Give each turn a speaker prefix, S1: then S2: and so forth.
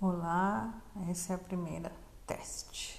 S1: Olá, essa é a primeira teste.